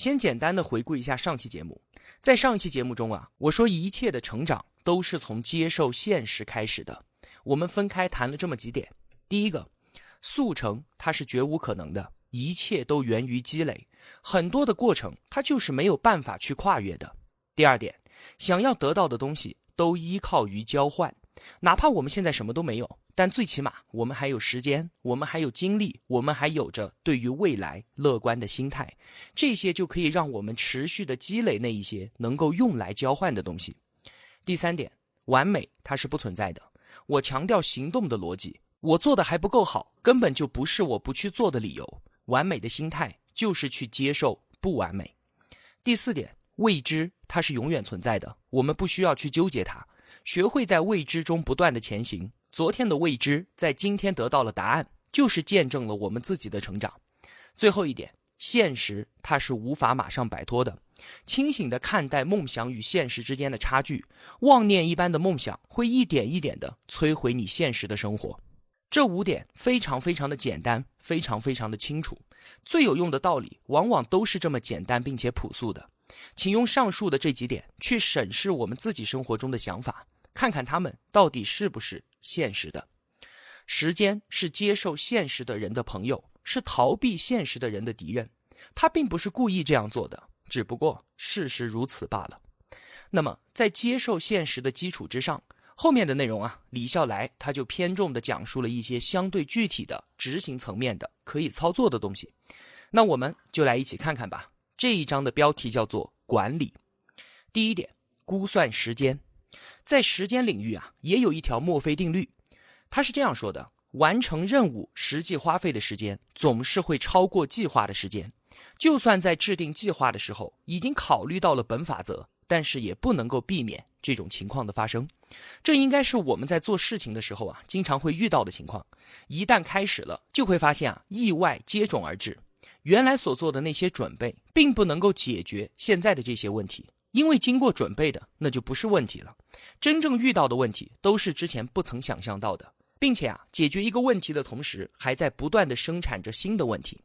先简单的回顾一下上期节目，在上一期节目中啊，我说一切的成长都是从接受现实开始的。我们分开谈了这么几点：第一个，速成它是绝无可能的，一切都源于积累，很多的过程它就是没有办法去跨越的。第二点，想要得到的东西都依靠于交换，哪怕我们现在什么都没有。但最起码，我们还有时间，我们还有精力，我们还有着对于未来乐观的心态，这些就可以让我们持续的积累那一些能够用来交换的东西。第三点，完美它是不存在的。我强调行动的逻辑，我做的还不够好，根本就不是我不去做的理由。完美的心态就是去接受不完美。第四点，未知它是永远存在的，我们不需要去纠结它，学会在未知中不断的前行。昨天的未知，在今天得到了答案，就是见证了我们自己的成长。最后一点，现实它是无法马上摆脱的。清醒的看待梦想与现实之间的差距，妄念一般的梦想会一点一点的摧毁你现实的生活。这五点非常非常的简单，非常非常的清楚。最有用的道理，往往都是这么简单并且朴素的。请用上述的这几点去审视我们自己生活中的想法。看看他们到底是不是现实的？时间是接受现实的人的朋友，是逃避现实的人的敌人。他并不是故意这样做的，只不过事实如此罢了。那么，在接受现实的基础之上，后面的内容啊，李笑来他就偏重的讲述了一些相对具体的执行层面的可以操作的东西。那我们就来一起看看吧。这一章的标题叫做管理。第一点，估算时间。在时间领域啊，也有一条墨菲定律，他是这样说的：完成任务实际花费的时间总是会超过计划的时间。就算在制定计划的时候已经考虑到了本法则，但是也不能够避免这种情况的发生。这应该是我们在做事情的时候啊，经常会遇到的情况。一旦开始了，就会发现啊，意外接踵而至。原来所做的那些准备，并不能够解决现在的这些问题。因为经过准备的，那就不是问题了。真正遇到的问题，都是之前不曾想象到的，并且啊，解决一个问题的同时，还在不断的生产着新的问题。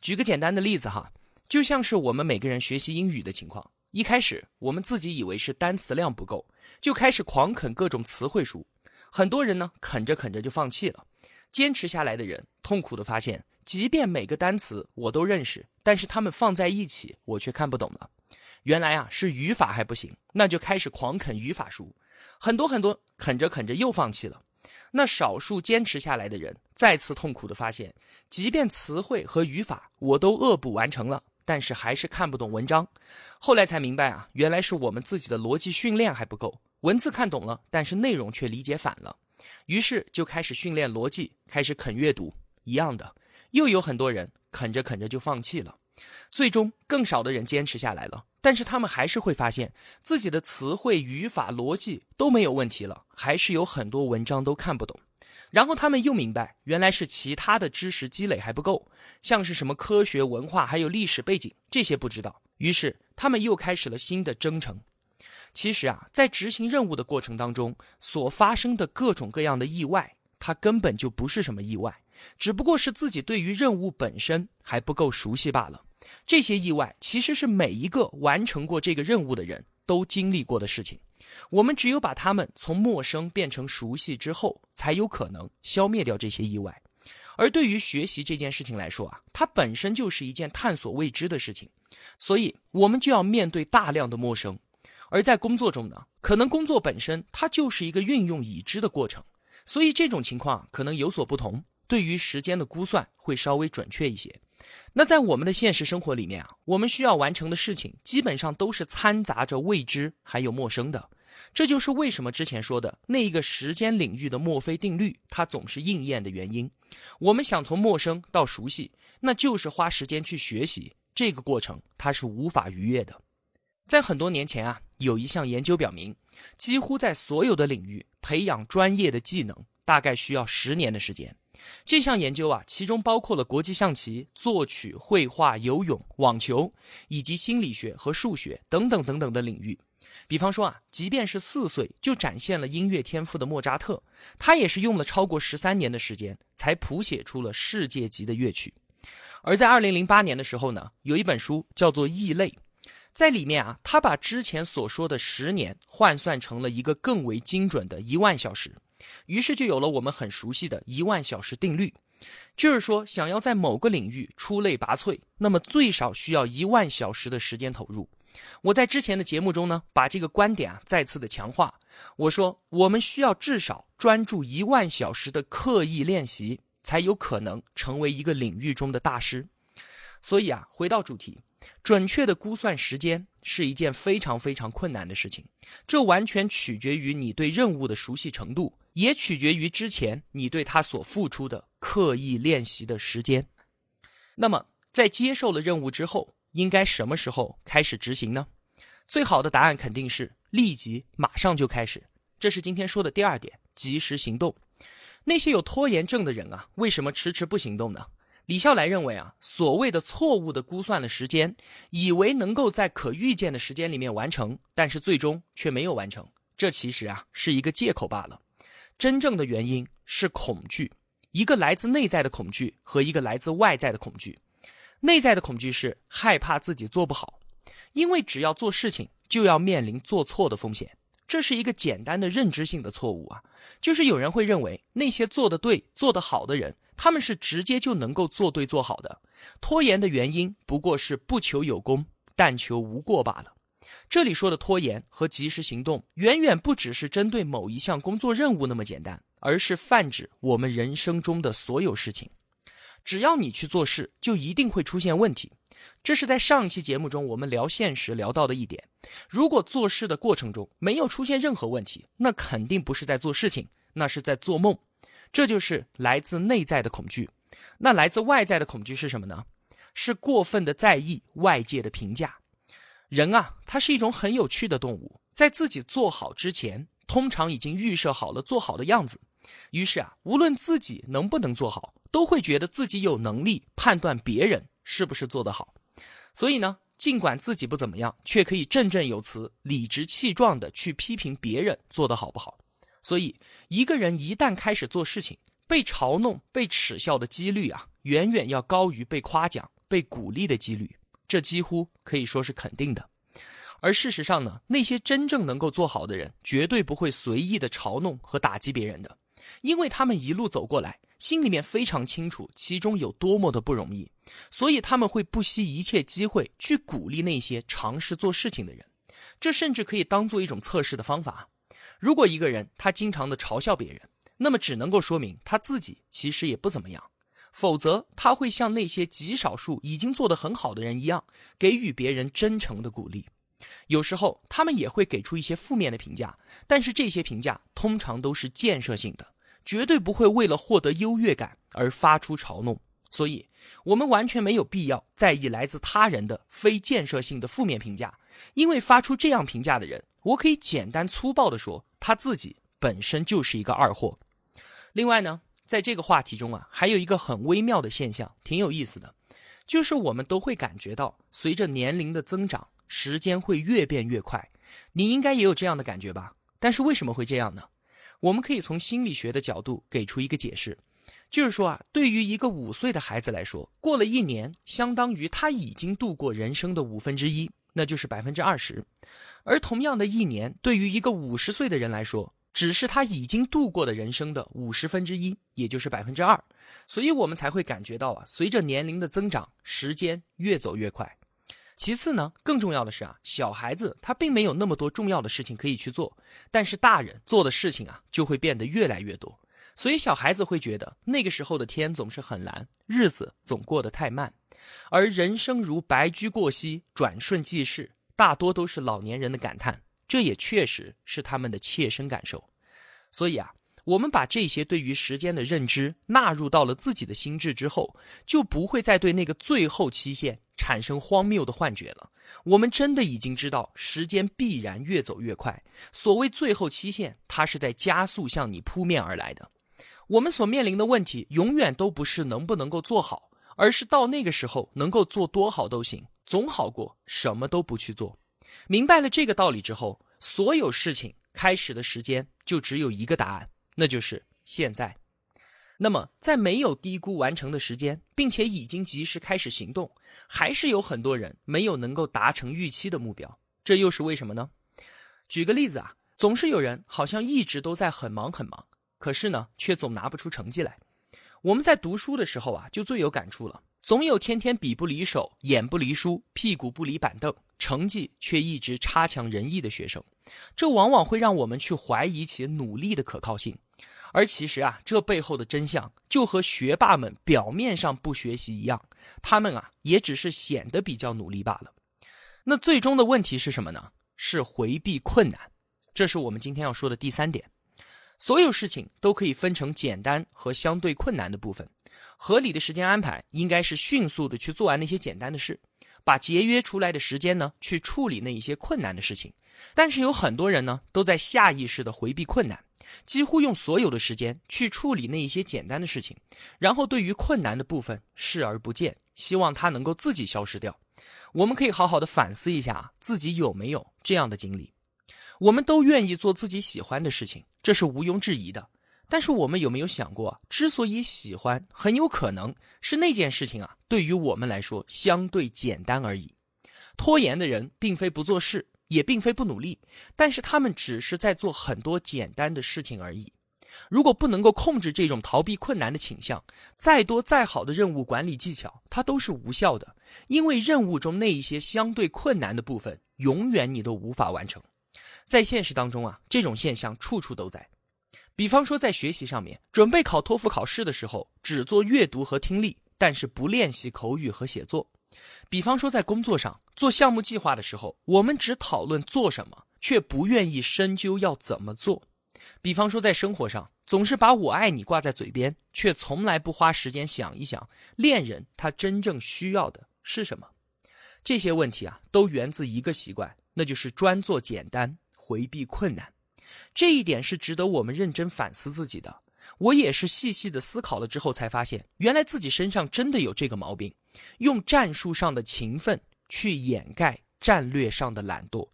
举个简单的例子哈，就像是我们每个人学习英语的情况，一开始我们自己以为是单词量不够，就开始狂啃各种词汇书。很多人呢，啃着啃着就放弃了。坚持下来的人，痛苦的发现，即便每个单词我都认识，但是他们放在一起，我却看不懂了。原来啊是语法还不行，那就开始狂啃语法书，很多很多啃着啃着又放弃了。那少数坚持下来的人，再次痛苦的发现，即便词汇和语法我都恶补完成了，但是还是看不懂文章。后来才明白啊，原来是我们自己的逻辑训练还不够，文字看懂了，但是内容却理解反了。于是就开始训练逻辑，开始啃阅读，一样的，又有很多人啃着啃着就放弃了。最终，更少的人坚持下来了，但是他们还是会发现自己的词汇、语法、逻辑都没有问题了，还是有很多文章都看不懂。然后他们又明白，原来是其他的知识积累还不够，像是什么科学、文化还有历史背景这些不知道。于是他们又开始了新的征程。其实啊，在执行任务的过程当中所发生的各种各样的意外，它根本就不是什么意外。只不过是自己对于任务本身还不够熟悉罢了。这些意外其实是每一个完成过这个任务的人都经历过的事情。我们只有把他们从陌生变成熟悉之后，才有可能消灭掉这些意外。而对于学习这件事情来说啊，它本身就是一件探索未知的事情，所以我们就要面对大量的陌生。而在工作中呢，可能工作本身它就是一个运用已知的过程，所以这种情况可能有所不同。对于时间的估算会稍微准确一些。那在我们的现实生活里面啊，我们需要完成的事情基本上都是掺杂着未知还有陌生的。这就是为什么之前说的那一个时间领域的墨菲定律，它总是应验的原因。我们想从陌生到熟悉，那就是花时间去学习，这个过程它是无法逾越的。在很多年前啊，有一项研究表明，几乎在所有的领域培养专业的技能，大概需要十年的时间。这项研究啊，其中包括了国际象棋、作曲、绘画、游泳、网球，以及心理学和数学等等等等的领域。比方说啊，即便是四岁就展现了音乐天赋的莫扎特，他也是用了超过十三年的时间才谱写出了世界级的乐曲。而在二零零八年的时候呢，有一本书叫做《异类》。在里面啊，他把之前所说的十年换算成了一个更为精准的一万小时，于是就有了我们很熟悉的一万小时定律。就是说，想要在某个领域出类拔萃，那么最少需要一万小时的时间投入。我在之前的节目中呢，把这个观点啊再次的强化。我说，我们需要至少专注一万小时的刻意练习，才有可能成为一个领域中的大师。所以啊，回到主题。准确的估算时间是一件非常非常困难的事情，这完全取决于你对任务的熟悉程度，也取决于之前你对他所付出的刻意练习的时间。那么，在接受了任务之后，应该什么时候开始执行呢？最好的答案肯定是立即马上就开始。这是今天说的第二点：及时行动。那些有拖延症的人啊，为什么迟迟不行动呢？李笑来认为啊，所谓的错误的估算了时间，以为能够在可预见的时间里面完成，但是最终却没有完成，这其实啊是一个借口罢了。真正的原因是恐惧，一个来自内在的恐惧和一个来自外在的恐惧。内在的恐惧是害怕自己做不好，因为只要做事情就要面临做错的风险，这是一个简单的认知性的错误啊。就是有人会认为那些做得对、做得好的人。他们是直接就能够做对做好的，拖延的原因不过是不求有功，但求无过罢了。这里说的拖延和及时行动，远远不只是针对某一项工作任务那么简单，而是泛指我们人生中的所有事情。只要你去做事，就一定会出现问题。这是在上一期节目中我们聊现实聊到的一点。如果做事的过程中没有出现任何问题，那肯定不是在做事情，那是在做梦。这就是来自内在的恐惧，那来自外在的恐惧是什么呢？是过分的在意外界的评价。人啊，他是一种很有趣的动物，在自己做好之前，通常已经预设好了做好的样子。于是啊，无论自己能不能做好，都会觉得自己有能力判断别人是不是做得好。所以呢，尽管自己不怎么样，却可以振振有词、理直气壮地去批评别人做得好不好。所以，一个人一旦开始做事情，被嘲弄、被耻笑的几率啊，远远要高于被夸奖、被鼓励的几率，这几乎可以说是肯定的。而事实上呢，那些真正能够做好的人，绝对不会随意的嘲弄和打击别人的，因为他们一路走过来，心里面非常清楚其中有多么的不容易，所以他们会不惜一切机会去鼓励那些尝试做事情的人。这甚至可以当做一种测试的方法。如果一个人他经常的嘲笑别人，那么只能够说明他自己其实也不怎么样，否则他会像那些极少数已经做得很好的人一样，给予别人真诚的鼓励。有时候他们也会给出一些负面的评价，但是这些评价通常都是建设性的，绝对不会为了获得优越感而发出嘲弄。所以，我们完全没有必要在意来自他人的非建设性的负面评价，因为发出这样评价的人。我可以简单粗暴地说，他自己本身就是一个二货。另外呢，在这个话题中啊，还有一个很微妙的现象，挺有意思的，就是我们都会感觉到，随着年龄的增长，时间会越变越快。你应该也有这样的感觉吧？但是为什么会这样呢？我们可以从心理学的角度给出一个解释，就是说啊，对于一个五岁的孩子来说，过了一年，相当于他已经度过人生的五分之一。那就是百分之二十，而同样的一年，对于一个五十岁的人来说，只是他已经度过的人生的五十分之一，也就是百分之二。所以我们才会感觉到啊，随着年龄的增长，时间越走越快。其次呢，更重要的是啊，小孩子他并没有那么多重要的事情可以去做，但是大人做的事情啊，就会变得越来越多。所以小孩子会觉得那个时候的天总是很蓝，日子总过得太慢。而人生如白驹过隙，转瞬即逝，大多都是老年人的感叹，这也确实是他们的切身感受。所以啊，我们把这些对于时间的认知纳入到了自己的心智之后，就不会再对那个最后期限产生荒谬的幻觉了。我们真的已经知道，时间必然越走越快。所谓最后期限，它是在加速向你扑面而来的。我们所面临的问题，永远都不是能不能够做好，而是到那个时候能够做多好都行，总好过什么都不去做。明白了这个道理之后，所有事情开始的时间就只有一个答案。那就是现在。那么，在没有低估完成的时间，并且已经及时开始行动，还是有很多人没有能够达成预期的目标。这又是为什么呢？举个例子啊，总是有人好像一直都在很忙很忙，可是呢，却总拿不出成绩来。我们在读书的时候啊，就最有感触了。总有天天笔不离手、眼不离书、屁股不离板凳，成绩却一直差强人意的学生，这往往会让我们去怀疑其努力的可靠性。而其实啊，这背后的真相就和学霸们表面上不学习一样，他们啊也只是显得比较努力罢了。那最终的问题是什么呢？是回避困难。这是我们今天要说的第三点。所有事情都可以分成简单和相对困难的部分。合理的时间安排应该是迅速的去做完那些简单的事，把节约出来的时间呢去处理那一些困难的事情。但是有很多人呢都在下意识的回避困难。几乎用所有的时间去处理那一些简单的事情，然后对于困难的部分视而不见，希望它能够自己消失掉。我们可以好好的反思一下自己有没有这样的经历。我们都愿意做自己喜欢的事情，这是毋庸置疑的。但是我们有没有想过，之所以喜欢，很有可能是那件事情啊，对于我们来说相对简单而已。拖延的人并非不做事。也并非不努力，但是他们只是在做很多简单的事情而已。如果不能够控制这种逃避困难的倾向，再多再好的任务管理技巧，它都是无效的。因为任务中那一些相对困难的部分，永远你都无法完成。在现实当中啊，这种现象处处都在。比方说，在学习上面，准备考托福考试的时候，只做阅读和听力，但是不练习口语和写作。比方说，在工作上做项目计划的时候，我们只讨论做什么，却不愿意深究要怎么做；比方说，在生活上总是把我爱你挂在嘴边，却从来不花时间想一想恋人他真正需要的是什么。这些问题啊，都源自一个习惯，那就是专做简单，回避困难。这一点是值得我们认真反思自己的。我也是细细的思考了之后，才发现原来自己身上真的有这个毛病，用战术上的勤奋去掩盖战略上的懒惰。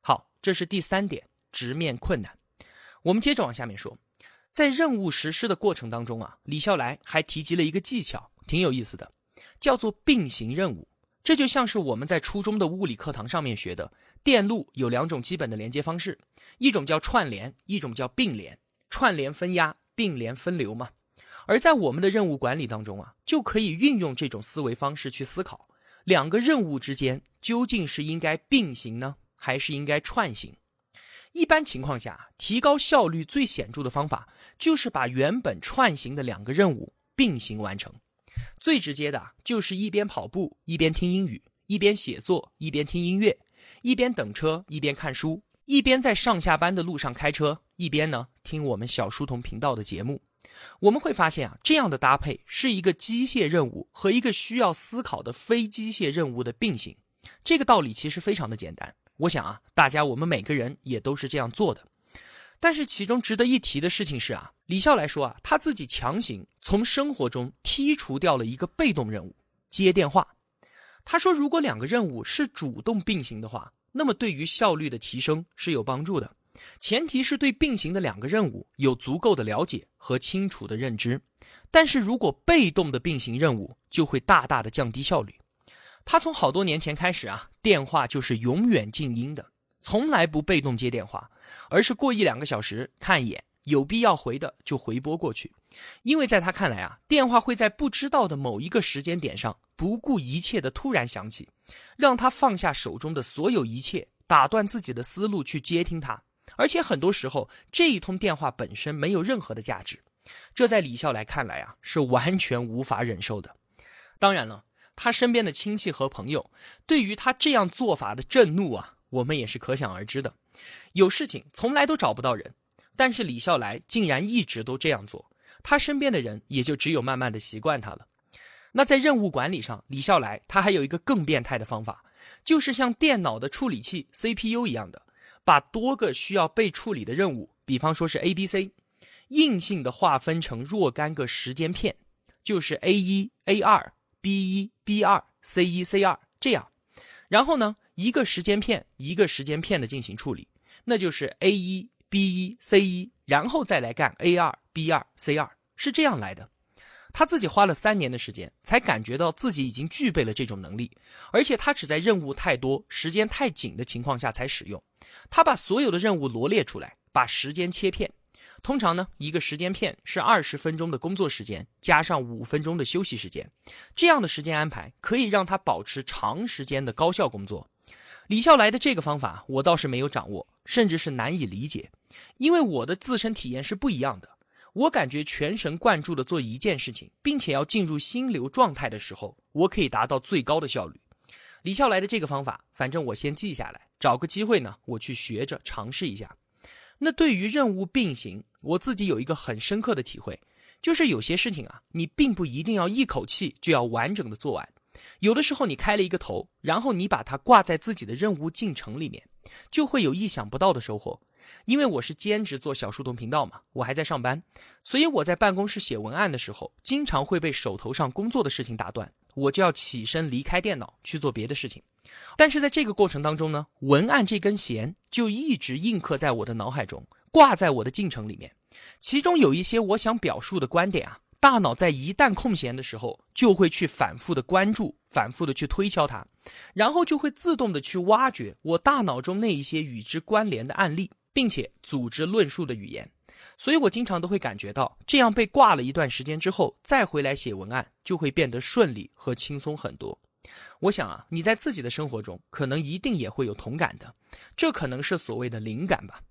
好，这是第三点，直面困难。我们接着往下面说，在任务实施的过程当中啊，李笑来还提及了一个技巧，挺有意思的，叫做并行任务。这就像是我们在初中的物理课堂上面学的，电路有两种基本的连接方式，一种叫串联，一种叫并联。串联分压，并联分流嘛。而在我们的任务管理当中啊，就可以运用这种思维方式去思考，两个任务之间究竟是应该并行呢，还是应该串行？一般情况下，提高效率最显著的方法就是把原本串行的两个任务并行完成。最直接的就是一边跑步一边听英语，一边写作一边听音乐，一边等车一边看书。一边在上下班的路上开车，一边呢听我们小书童频道的节目，我们会发现啊，这样的搭配是一个机械任务和一个需要思考的非机械任务的并行。这个道理其实非常的简单，我想啊，大家我们每个人也都是这样做的。但是其中值得一提的事情是啊，李笑来说啊，他自己强行从生活中剔除掉了一个被动任务——接电话。他说，如果两个任务是主动并行的话。那么对于效率的提升是有帮助的，前提是对并行的两个任务有足够的了解和清楚的认知。但是如果被动的并行任务，就会大大的降低效率。他从好多年前开始啊，电话就是永远静音的，从来不被动接电话，而是过一两个小时看一眼，有必要回的就回拨过去。因为在他看来啊，电话会在不知道的某一个时间点上，不顾一切的突然响起。让他放下手中的所有一切，打断自己的思路去接听他，而且很多时候这一通电话本身没有任何的价值，这在李笑来看来啊是完全无法忍受的。当然了，他身边的亲戚和朋友对于他这样做法的震怒啊，我们也是可想而知的。有事情从来都找不到人，但是李笑来竟然一直都这样做，他身边的人也就只有慢慢的习惯他了。那在任务管理上，李笑来他还有一个更变态的方法，就是像电脑的处理器 CPU 一样的，把多个需要被处理的任务，比方说是 A、B、C，硬性的划分成若干个时间片，就是 A 一、A 二、B 一、B 二、C 一、C 二这样。然后呢，一个时间片一个时间片的进行处理，那就是 A 一、B 一、C 一，然后再来干 A 二、B 二、C 二，是这样来的。他自己花了三年的时间，才感觉到自己已经具备了这种能力，而且他只在任务太多、时间太紧的情况下才使用。他把所有的任务罗列出来，把时间切片。通常呢，一个时间片是二十分钟的工作时间，加上五分钟的休息时间。这样的时间安排可以让他保持长时间的高效工作。李笑来的这个方法，我倒是没有掌握，甚至是难以理解，因为我的自身体验是不一样的。我感觉全神贯注的做一件事情，并且要进入心流状态的时候，我可以达到最高的效率。李笑来的这个方法，反正我先记下来，找个机会呢，我去学着尝试一下。那对于任务并行，我自己有一个很深刻的体会，就是有些事情啊，你并不一定要一口气就要完整的做完，有的时候你开了一个头，然后你把它挂在自己的任务进程里面，就会有意想不到的收获。因为我是兼职做小书童频道嘛，我还在上班，所以我在办公室写文案的时候，经常会被手头上工作的事情打断，我就要起身离开电脑去做别的事情。但是在这个过程当中呢，文案这根弦就一直印刻在我的脑海中，挂在我的进程里面。其中有一些我想表述的观点啊，大脑在一旦空闲的时候，就会去反复的关注，反复的去推敲它，然后就会自动的去挖掘我大脑中那一些与之关联的案例，并且组织论述的语言。所以我经常都会感觉到，这样被挂了一段时间之后，再回来写文案，就会变得顺利和轻松很多。我想啊，你在自己的生活中可能一定也会有同感的，这可能是所谓的灵感吧。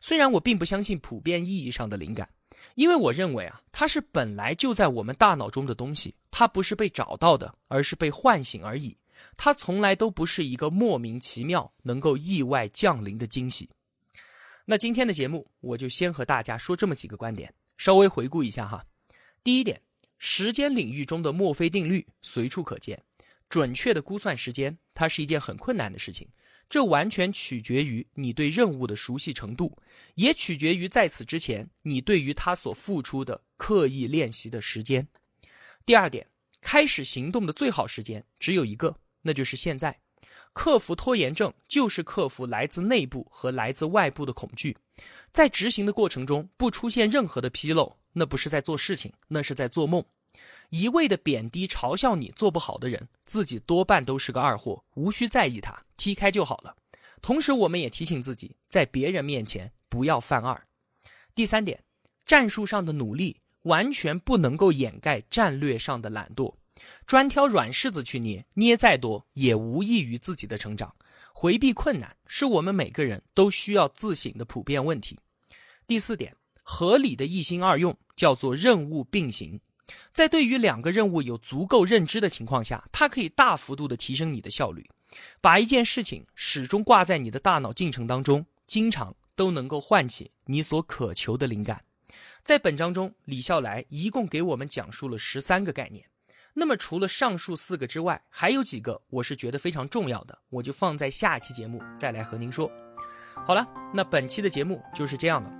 虽然我并不相信普遍意义上的灵感，因为我认为啊，它是本来就在我们大脑中的东西，它不是被找到的，而是被唤醒而已。它从来都不是一个莫名其妙能够意外降临的惊喜。那今天的节目，我就先和大家说这么几个观点，稍微回顾一下哈。第一点，时间领域中的墨菲定律随处可见。准确的估算时间，它是一件很困难的事情。这完全取决于你对任务的熟悉程度，也取决于在此之前你对于他所付出的刻意练习的时间。第二点，开始行动的最好时间只有一个，那就是现在。克服拖延症就是克服来自内部和来自外部的恐惧。在执行的过程中不出现任何的纰漏，那不是在做事情，那是在做梦。一味的贬低、嘲笑你做不好的人，自己多半都是个二货，无需在意他，踢开就好了。同时，我们也提醒自己，在别人面前不要犯二。第三点，战术上的努力完全不能够掩盖战略上的懒惰，专挑软柿子去捏，捏再多也无益于自己的成长。回避困难是我们每个人都需要自省的普遍问题。第四点，合理的一心二用叫做任务并行。在对于两个任务有足够认知的情况下，它可以大幅度的提升你的效率。把一件事情始终挂在你的大脑进程当中，经常都能够唤起你所渴求的灵感。在本章中，李笑来一共给我们讲述了十三个概念。那么除了上述四个之外，还有几个我是觉得非常重要的，我就放在下期节目再来和您说。好了，那本期的节目就是这样了。